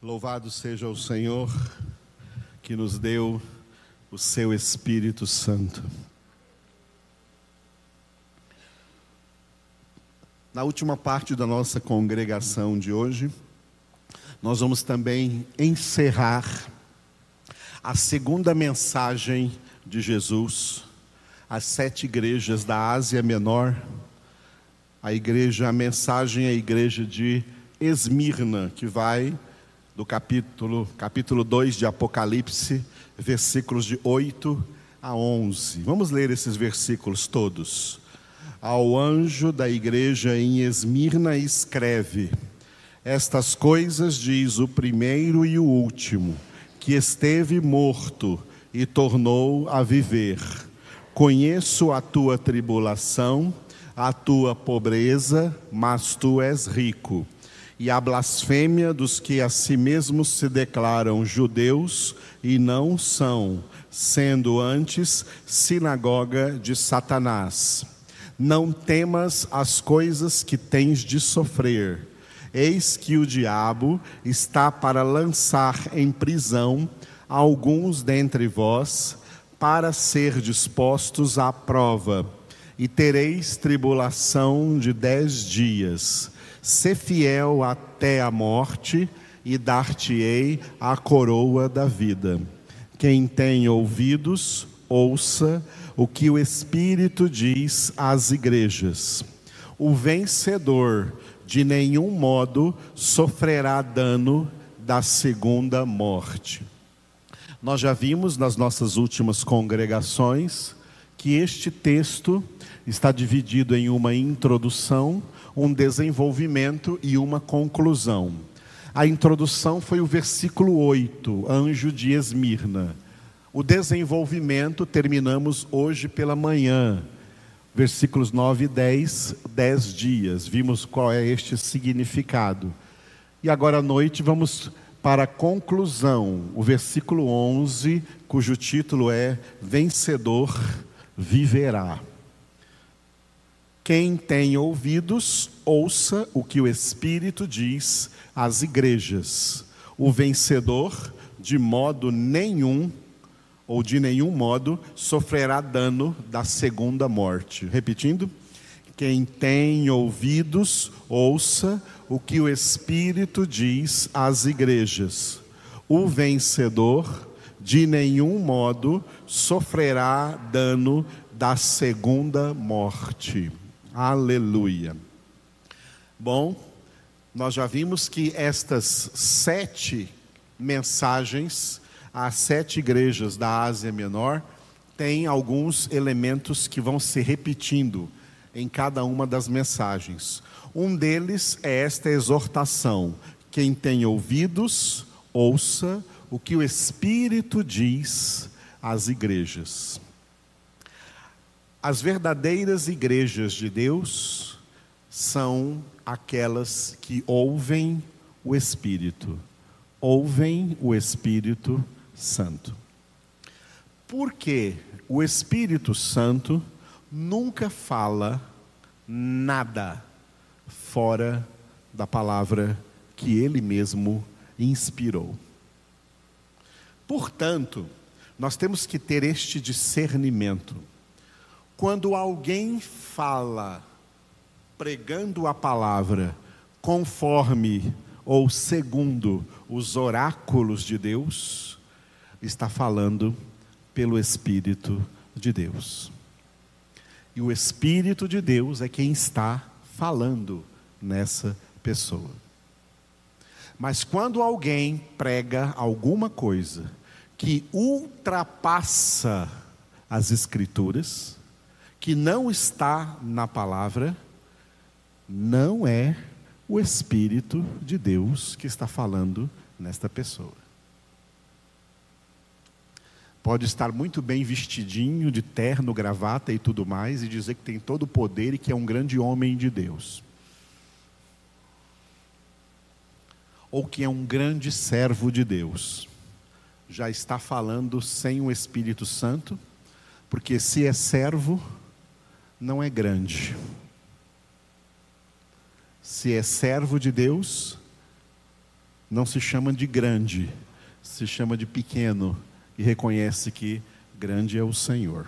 Louvado seja o Senhor que nos deu o seu Espírito Santo. Na última parte da nossa congregação de hoje, nós vamos também encerrar a segunda mensagem de Jesus às sete igrejas da Ásia Menor. A igreja, a mensagem é a igreja de Esmirna, que vai do capítulo, capítulo 2 de Apocalipse, versículos de 8 a 11. Vamos ler esses versículos todos. Ao anjo da igreja em Esmirna escreve: Estas coisas diz o primeiro e o último, que esteve morto e tornou a viver. Conheço a tua tribulação, a tua pobreza, mas tu és rico e a blasfêmia dos que a si mesmos se declaram judeus e não são, sendo antes sinagoga de Satanás. Não temas as coisas que tens de sofrer. Eis que o diabo está para lançar em prisão alguns dentre vós, para ser dispostos à prova, e tereis tribulação de dez dias. Sê fiel até a morte, e dar-te-ei a coroa da vida. Quem tem ouvidos, ouça o que o Espírito diz às igrejas. O vencedor, de nenhum modo, sofrerá dano da segunda morte. Nós já vimos nas nossas últimas congregações que este texto está dividido em uma introdução, um desenvolvimento e uma conclusão. A introdução foi o versículo 8, anjo de Esmirna. O desenvolvimento terminamos hoje pela manhã, versículos 9 e 10, 10 dias. Vimos qual é este significado. E agora à noite vamos para a conclusão, o versículo 11, cujo título é Vencedor viverá. Quem tem ouvidos, ouça o que o Espírito diz às igrejas. O vencedor, de modo nenhum, ou de nenhum modo, sofrerá dano da segunda morte. Repetindo. Quem tem ouvidos, ouça o que o Espírito diz às igrejas. O vencedor, de nenhum modo, sofrerá dano da segunda morte. Aleluia. Bom, nós já vimos que estas sete mensagens às sete igrejas da Ásia Menor têm alguns elementos que vão se repetindo em cada uma das mensagens. Um deles é esta exortação: quem tem ouvidos, ouça o que o Espírito diz às igrejas. As verdadeiras igrejas de Deus são aquelas que ouvem o Espírito, ouvem o Espírito Santo. Porque o Espírito Santo nunca fala nada fora da palavra que ele mesmo inspirou. Portanto, nós temos que ter este discernimento quando alguém fala pregando a palavra conforme ou segundo os oráculos de Deus, está falando pelo Espírito de Deus. E o Espírito de Deus é quem está falando nessa pessoa. Mas quando alguém prega alguma coisa que ultrapassa as Escrituras, que não está na palavra, não é o Espírito de Deus que está falando nesta pessoa. Pode estar muito bem vestidinho, de terno, gravata e tudo mais, e dizer que tem todo o poder e que é um grande homem de Deus. Ou que é um grande servo de Deus. Já está falando sem o Espírito Santo, porque se é servo, não é grande. Se é servo de Deus, não se chama de grande, se chama de pequeno e reconhece que grande é o Senhor.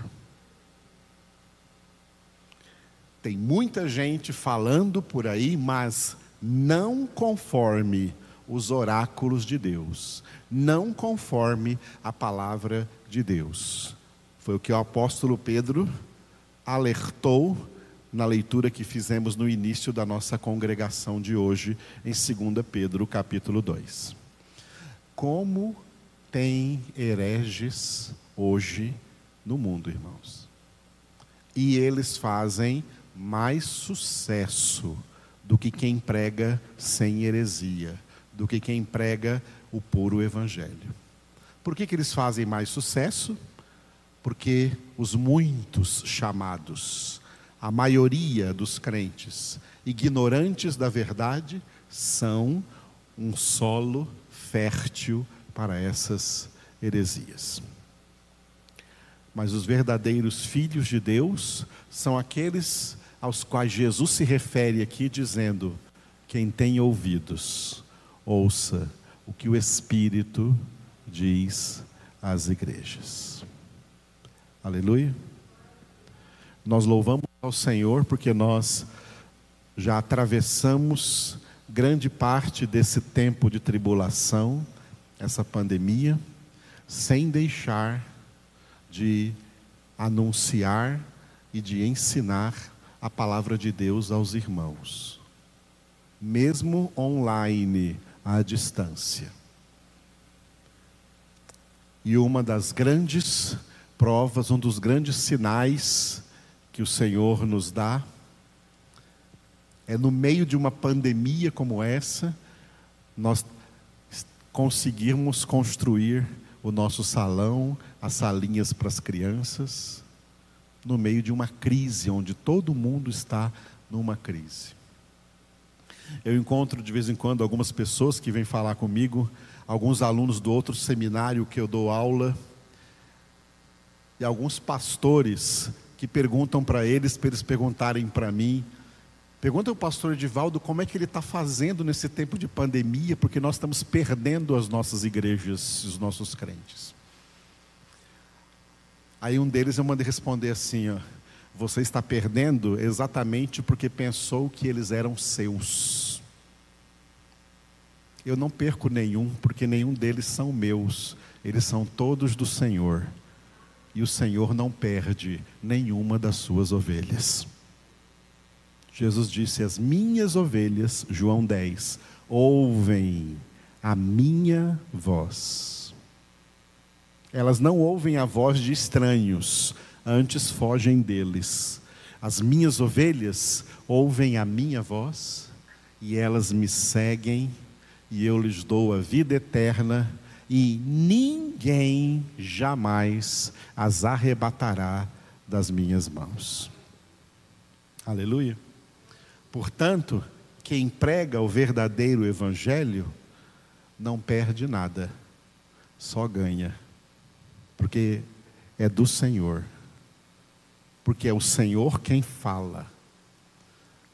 Tem muita gente falando por aí, mas não conforme os oráculos de Deus, não conforme a palavra de Deus. Foi o que o apóstolo Pedro alertou na leitura que fizemos no início da nossa congregação de hoje, em 2 Pedro, capítulo 2. Como tem hereges hoje no mundo, irmãos? E eles fazem mais sucesso do que quem prega sem heresia, do que quem prega o puro evangelho. Por que, que eles fazem mais sucesso? Porque os muitos chamados, a maioria dos crentes, ignorantes da verdade, são um solo fértil para essas heresias. Mas os verdadeiros filhos de Deus são aqueles aos quais Jesus se refere aqui, dizendo: quem tem ouvidos, ouça o que o Espírito diz às igrejas. Aleluia. Nós louvamos ao Senhor porque nós já atravessamos grande parte desse tempo de tribulação, essa pandemia, sem deixar de anunciar e de ensinar a palavra de Deus aos irmãos, mesmo online, à distância. E uma das grandes provas, um dos grandes sinais que o Senhor nos dá, é no meio de uma pandemia como essa, nós conseguirmos construir o nosso salão, as salinhas para as crianças, no meio de uma crise, onde todo mundo está numa crise. Eu encontro de vez em quando algumas pessoas que vêm falar comigo, alguns alunos do outro seminário que eu dou aula, e alguns pastores que perguntam para eles, para eles perguntarem para mim. Pergunta ao pastor Edivaldo como é que ele está fazendo nesse tempo de pandemia, porque nós estamos perdendo as nossas igrejas, os nossos crentes. Aí um deles eu mandei responder assim: ó, você está perdendo exatamente porque pensou que eles eram seus. Eu não perco nenhum, porque nenhum deles são meus, eles são todos do Senhor. E o Senhor não perde nenhuma das suas ovelhas. Jesus disse: As minhas ovelhas, João 10, ouvem a minha voz elas não ouvem a voz de estranhos, antes fogem deles. As minhas ovelhas ouvem a minha voz e elas me seguem, e eu lhes dou a vida eterna, e ninguém jamais as arrebatará das minhas mãos. Aleluia. Portanto, quem prega o verdadeiro evangelho não perde nada, só ganha porque é do Senhor. Porque é o Senhor quem fala.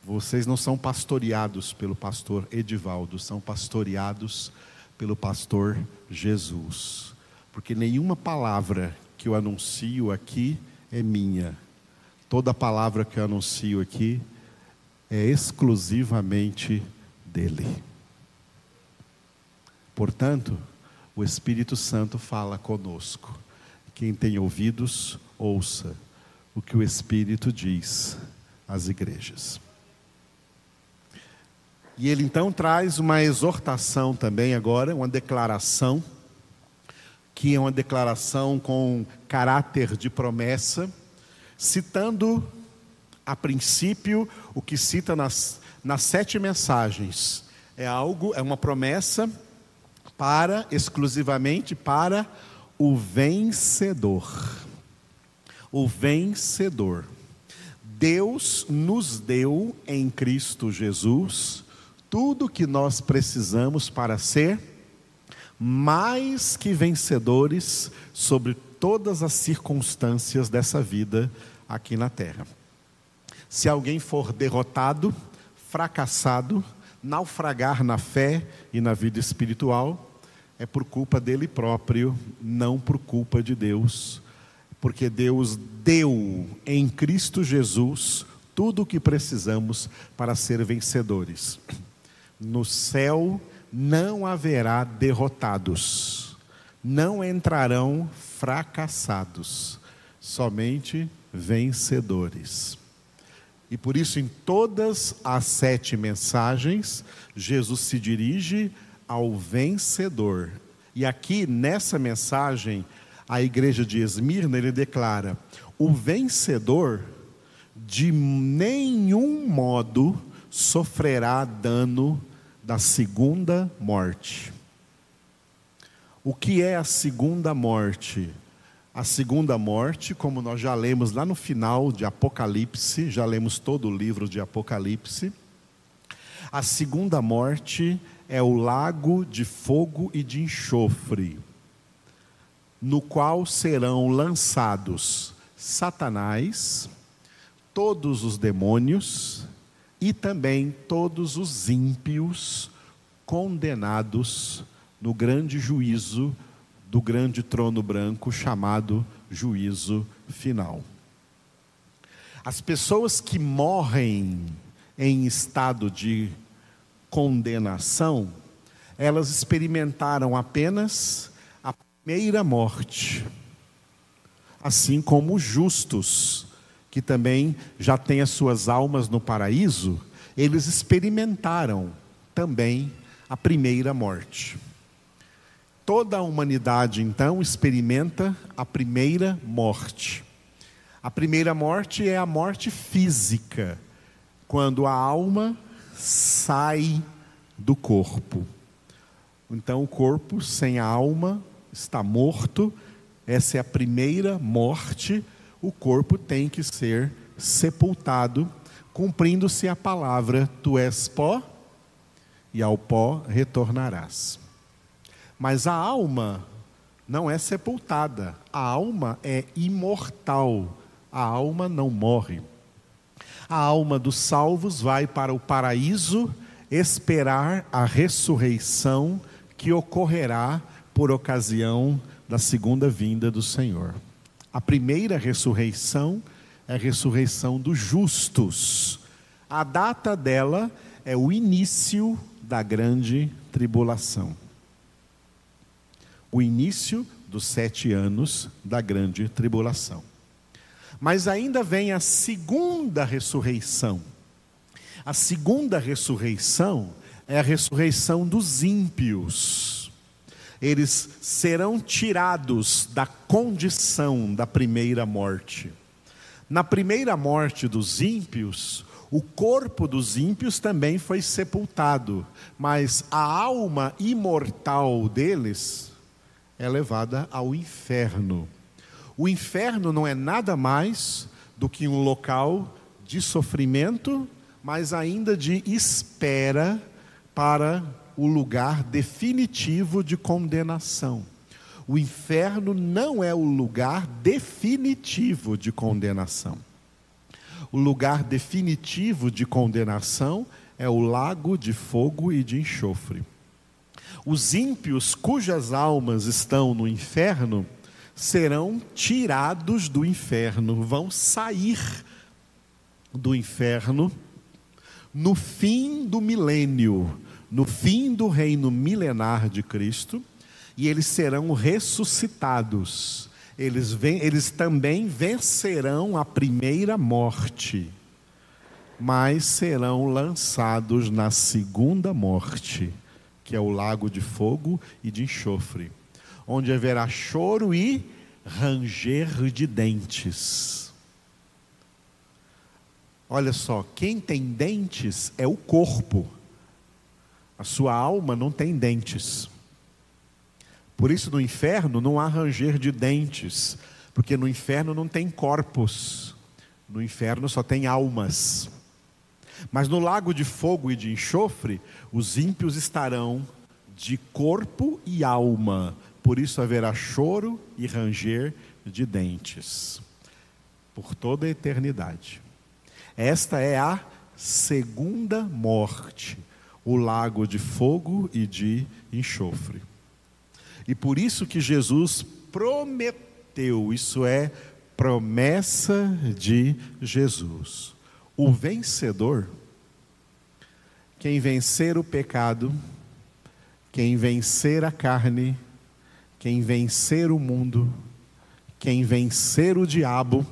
Vocês não são pastoreados pelo pastor Edivaldo, são pastoreados pelo pastor Jesus. Porque nenhuma palavra que eu anuncio aqui é minha. Toda palavra que eu anuncio aqui é exclusivamente dele. Portanto, o Espírito Santo fala conosco. Quem tem ouvidos, ouça o que o Espírito diz às igrejas. E ele então traz uma exortação também agora, uma declaração, que é uma declaração com caráter de promessa, citando a princípio o que cita nas, nas sete mensagens. É algo, é uma promessa para, exclusivamente para o vencedor. O vencedor. Deus nos deu em Cristo Jesus tudo que nós precisamos para ser mais que vencedores sobre todas as circunstâncias dessa vida aqui na terra. Se alguém for derrotado, fracassado, naufragar na fé e na vida espiritual, é por culpa dele próprio, não por culpa de Deus, porque Deus deu em Cristo Jesus tudo o que precisamos para ser vencedores. No céu não haverá derrotados, não entrarão fracassados, somente vencedores. E por isso, em todas as sete mensagens, Jesus se dirige ao vencedor. E aqui, nessa mensagem, a igreja de Esmirna, ele declara: o vencedor de nenhum modo sofrerá dano da segunda morte. O que é a segunda morte? A segunda morte, como nós já lemos lá no final de Apocalipse, já lemos todo o livro de Apocalipse. A segunda morte é o lago de fogo e de enxofre, no qual serão lançados Satanás, todos os demônios e também todos os ímpios condenados no grande juízo do grande trono branco chamado juízo final. As pessoas que morrem em estado de condenação, elas experimentaram apenas a primeira morte, assim como os justos, que também já têm as suas almas no paraíso, eles experimentaram também a primeira morte. Toda a humanidade, então, experimenta a primeira morte. A primeira morte é a morte física, quando a alma sai do corpo. Então, o corpo sem a alma está morto, essa é a primeira morte. O corpo tem que ser sepultado, cumprindo-se a palavra: Tu és pó, e ao pó retornarás. Mas a alma não é sepultada, a alma é imortal, a alma não morre. A alma dos salvos vai para o paraíso esperar a ressurreição que ocorrerá por ocasião da segunda vinda do Senhor. A primeira ressurreição é a ressurreição dos justos. A data dela é o início da grande tribulação o início dos sete anos da grande tribulação. Mas ainda vem a segunda ressurreição. A segunda ressurreição é a ressurreição dos ímpios. Eles serão tirados da condição da primeira morte. Na primeira morte dos ímpios, o corpo dos ímpios também foi sepultado, mas a alma imortal deles é levada ao inferno. O inferno não é nada mais do que um local de sofrimento, mas ainda de espera para o lugar definitivo de condenação. O inferno não é o lugar definitivo de condenação. O lugar definitivo de condenação é o lago de fogo e de enxofre. Os ímpios cujas almas estão no inferno serão tirados do inferno, vão sair do inferno no fim do milênio, no fim do reino milenar de Cristo, e eles serão ressuscitados. Eles, vem, eles também vencerão a primeira morte, mas serão lançados na segunda morte que é o lago de fogo e de enxofre, onde haverá choro e ranger de dentes. Olha só, quem tem dentes é o corpo, a sua alma não tem dentes. Por isso no inferno não há ranger de dentes, porque no inferno não tem corpos, no inferno só tem almas. Mas no lago de fogo e de enxofre, os ímpios estarão de corpo e alma, por isso haverá choro e ranger de dentes, por toda a eternidade. Esta é a segunda morte. O lago de fogo e de enxofre. E por isso que Jesus prometeu, isso é promessa de Jesus. O vencedor, quem vencer o pecado, quem vencer a carne, quem vencer o mundo, quem vencer o diabo,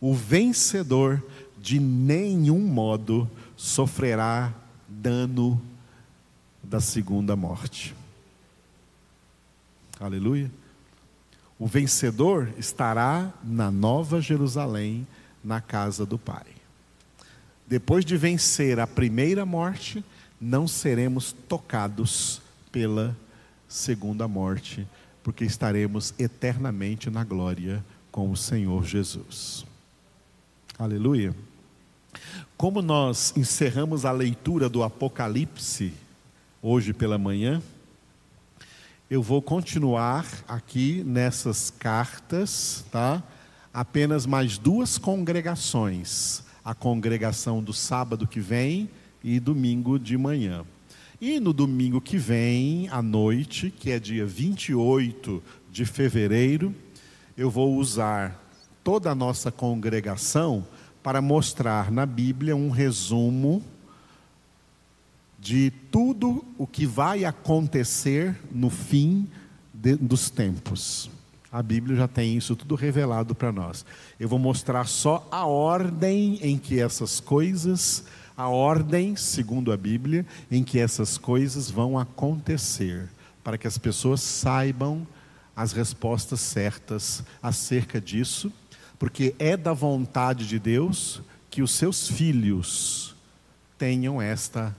o vencedor de nenhum modo sofrerá dano da segunda morte. Aleluia. O vencedor estará na Nova Jerusalém, na casa do Pai. Depois de vencer a primeira morte, não seremos tocados pela segunda morte, porque estaremos eternamente na glória com o Senhor Jesus. Aleluia. Como nós encerramos a leitura do Apocalipse hoje pela manhã, eu vou continuar aqui nessas cartas, tá? Apenas mais duas congregações, a congregação do sábado que vem e domingo de manhã. E no domingo que vem, à noite, que é dia 28 de fevereiro, eu vou usar toda a nossa congregação para mostrar na Bíblia um resumo de tudo o que vai acontecer no fim de, dos tempos. A Bíblia já tem isso tudo revelado para nós. Eu vou mostrar só a ordem em que essas coisas, a ordem, segundo a Bíblia, em que essas coisas vão acontecer, para que as pessoas saibam as respostas certas acerca disso, porque é da vontade de Deus que os seus filhos tenham esta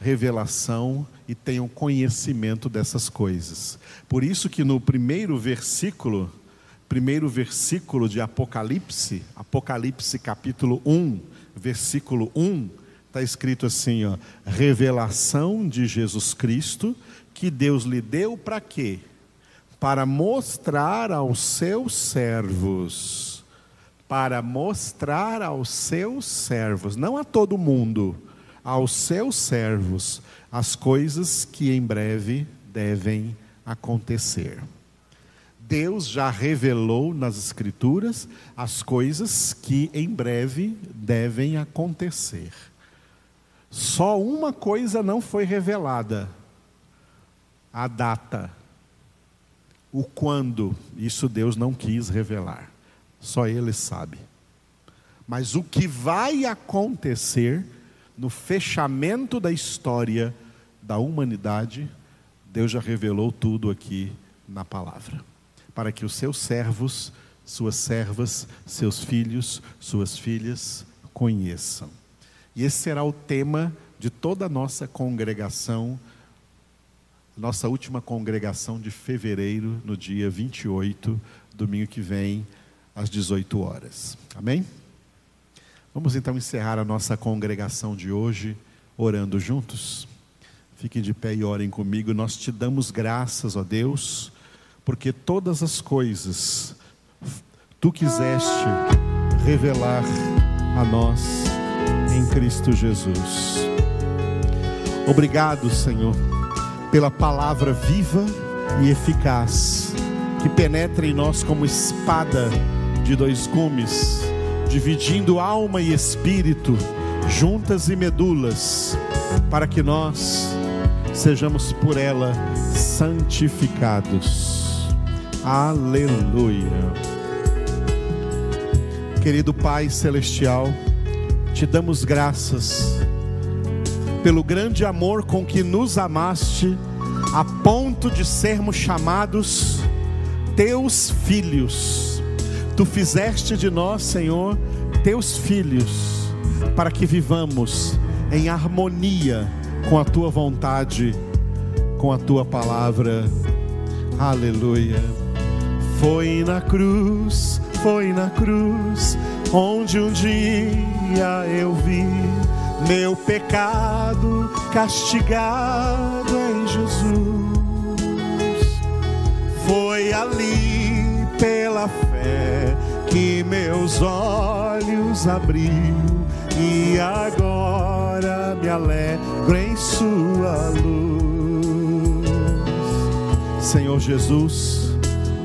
revelação e tenham conhecimento dessas coisas. Por isso que no primeiro versículo, primeiro versículo de Apocalipse, Apocalipse capítulo 1, versículo 1, está escrito assim, ó, revelação de Jesus Cristo, que Deus lhe deu para quê? Para mostrar aos seus servos, para mostrar aos seus servos, não a todo mundo, aos seus servos as coisas que em breve devem acontecer. Deus já revelou nas Escrituras as coisas que em breve devem acontecer. Só uma coisa não foi revelada: a data. O quando, isso Deus não quis revelar. Só Ele sabe. Mas o que vai acontecer, no fechamento da história da humanidade, Deus já revelou tudo aqui na palavra, para que os seus servos, suas servas, seus filhos, suas filhas conheçam. E esse será o tema de toda a nossa congregação, nossa última congregação de fevereiro, no dia 28, domingo que vem, às 18 horas. Amém? Vamos então encerrar a nossa congregação de hoje orando juntos. Fiquem de pé e orem comigo. Nós te damos graças, ó Deus, porque todas as coisas tu quiseste revelar a nós em Cristo Jesus. Obrigado, Senhor, pela palavra viva e eficaz que penetra em nós como espada de dois gumes dividindo alma e espírito, juntas e medulas, para que nós sejamos por ela santificados. Aleluia. Querido Pai Celestial, te damos graças pelo grande amor com que nos amaste, a ponto de sermos chamados teus filhos Tu fizeste de nós, Senhor, teus filhos, para que vivamos em harmonia com a tua vontade, com a tua palavra. Aleluia. Foi na cruz, foi na cruz, onde um dia eu vi meu pecado castigado em Jesus. Foi ali pela fé que meus olhos abriu e agora me alegro em Sua luz. Senhor Jesus,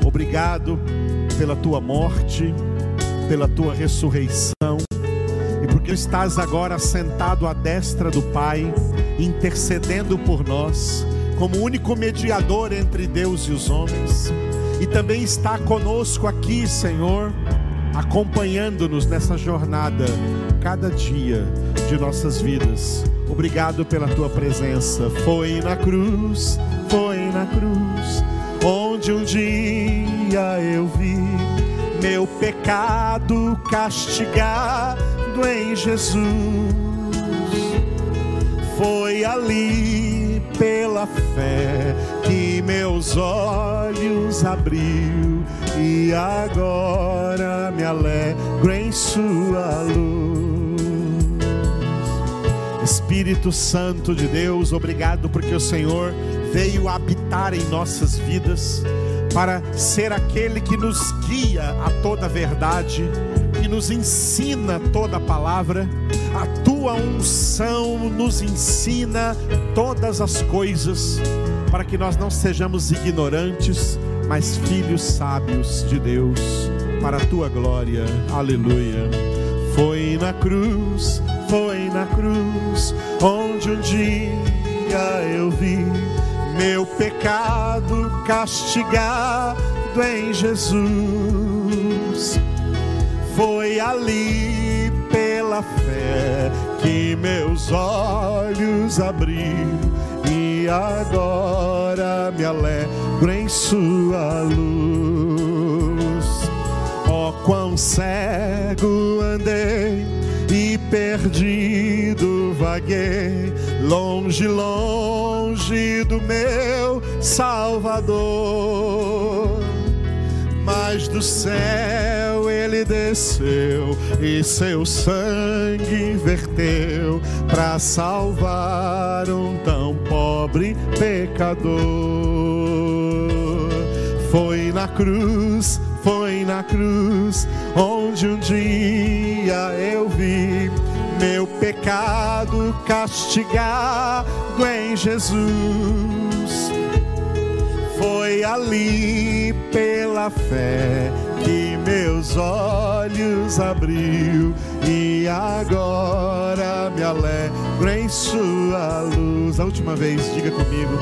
obrigado pela Tua morte, pela Tua ressurreição porque estás agora sentado à destra do Pai, intercedendo por nós, como único mediador entre Deus e os homens, e também está conosco aqui, Senhor acompanhando-nos nessa jornada, cada dia de nossas vidas. Obrigado pela tua presença. Foi na cruz, foi na cruz, onde um dia eu vi meu pecado castigado em Jesus. Foi ali pela fé que meus olhos abriu e agora me alegro em Sua luz. Espírito Santo de Deus, obrigado porque o Senhor veio habitar em nossas vidas para ser aquele que nos guia a toda verdade, nos ensina toda a palavra. A tua unção nos ensina todas as coisas, para que nós não sejamos ignorantes, mas filhos sábios de Deus, para a tua glória. Aleluia. Foi na cruz, foi na cruz, onde um dia eu vi meu pecado castigado em Jesus. Foi ali pela fé que meus olhos abriu e agora me alegro em Sua luz. Oh, quão cego andei e perdido vaguei, longe, longe do meu Salvador. Mas do céu ele desceu e seu sangue verteu para salvar um tão pobre pecador. Foi na cruz, foi na cruz, onde um dia eu vi meu pecado castigado em Jesus. Foi ali pela fé que meus olhos abriu e agora me alegro em Sua luz. A última vez, diga comigo.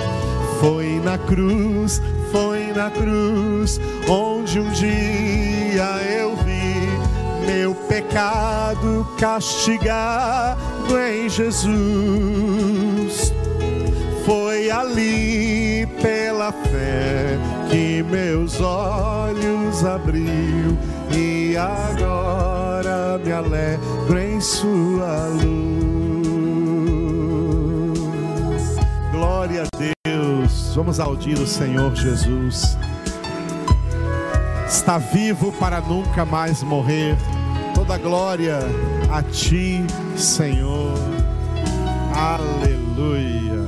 Foi na cruz, foi na cruz, onde um dia eu vi meu pecado castigado em Jesus. Foi ali pela fé que meus olhos abriu e agora me alegro em Sua luz. Glória a Deus. Vamos aplaudir o Senhor Jesus. Está vivo para nunca mais morrer. Toda glória a Ti, Senhor. Aleluia.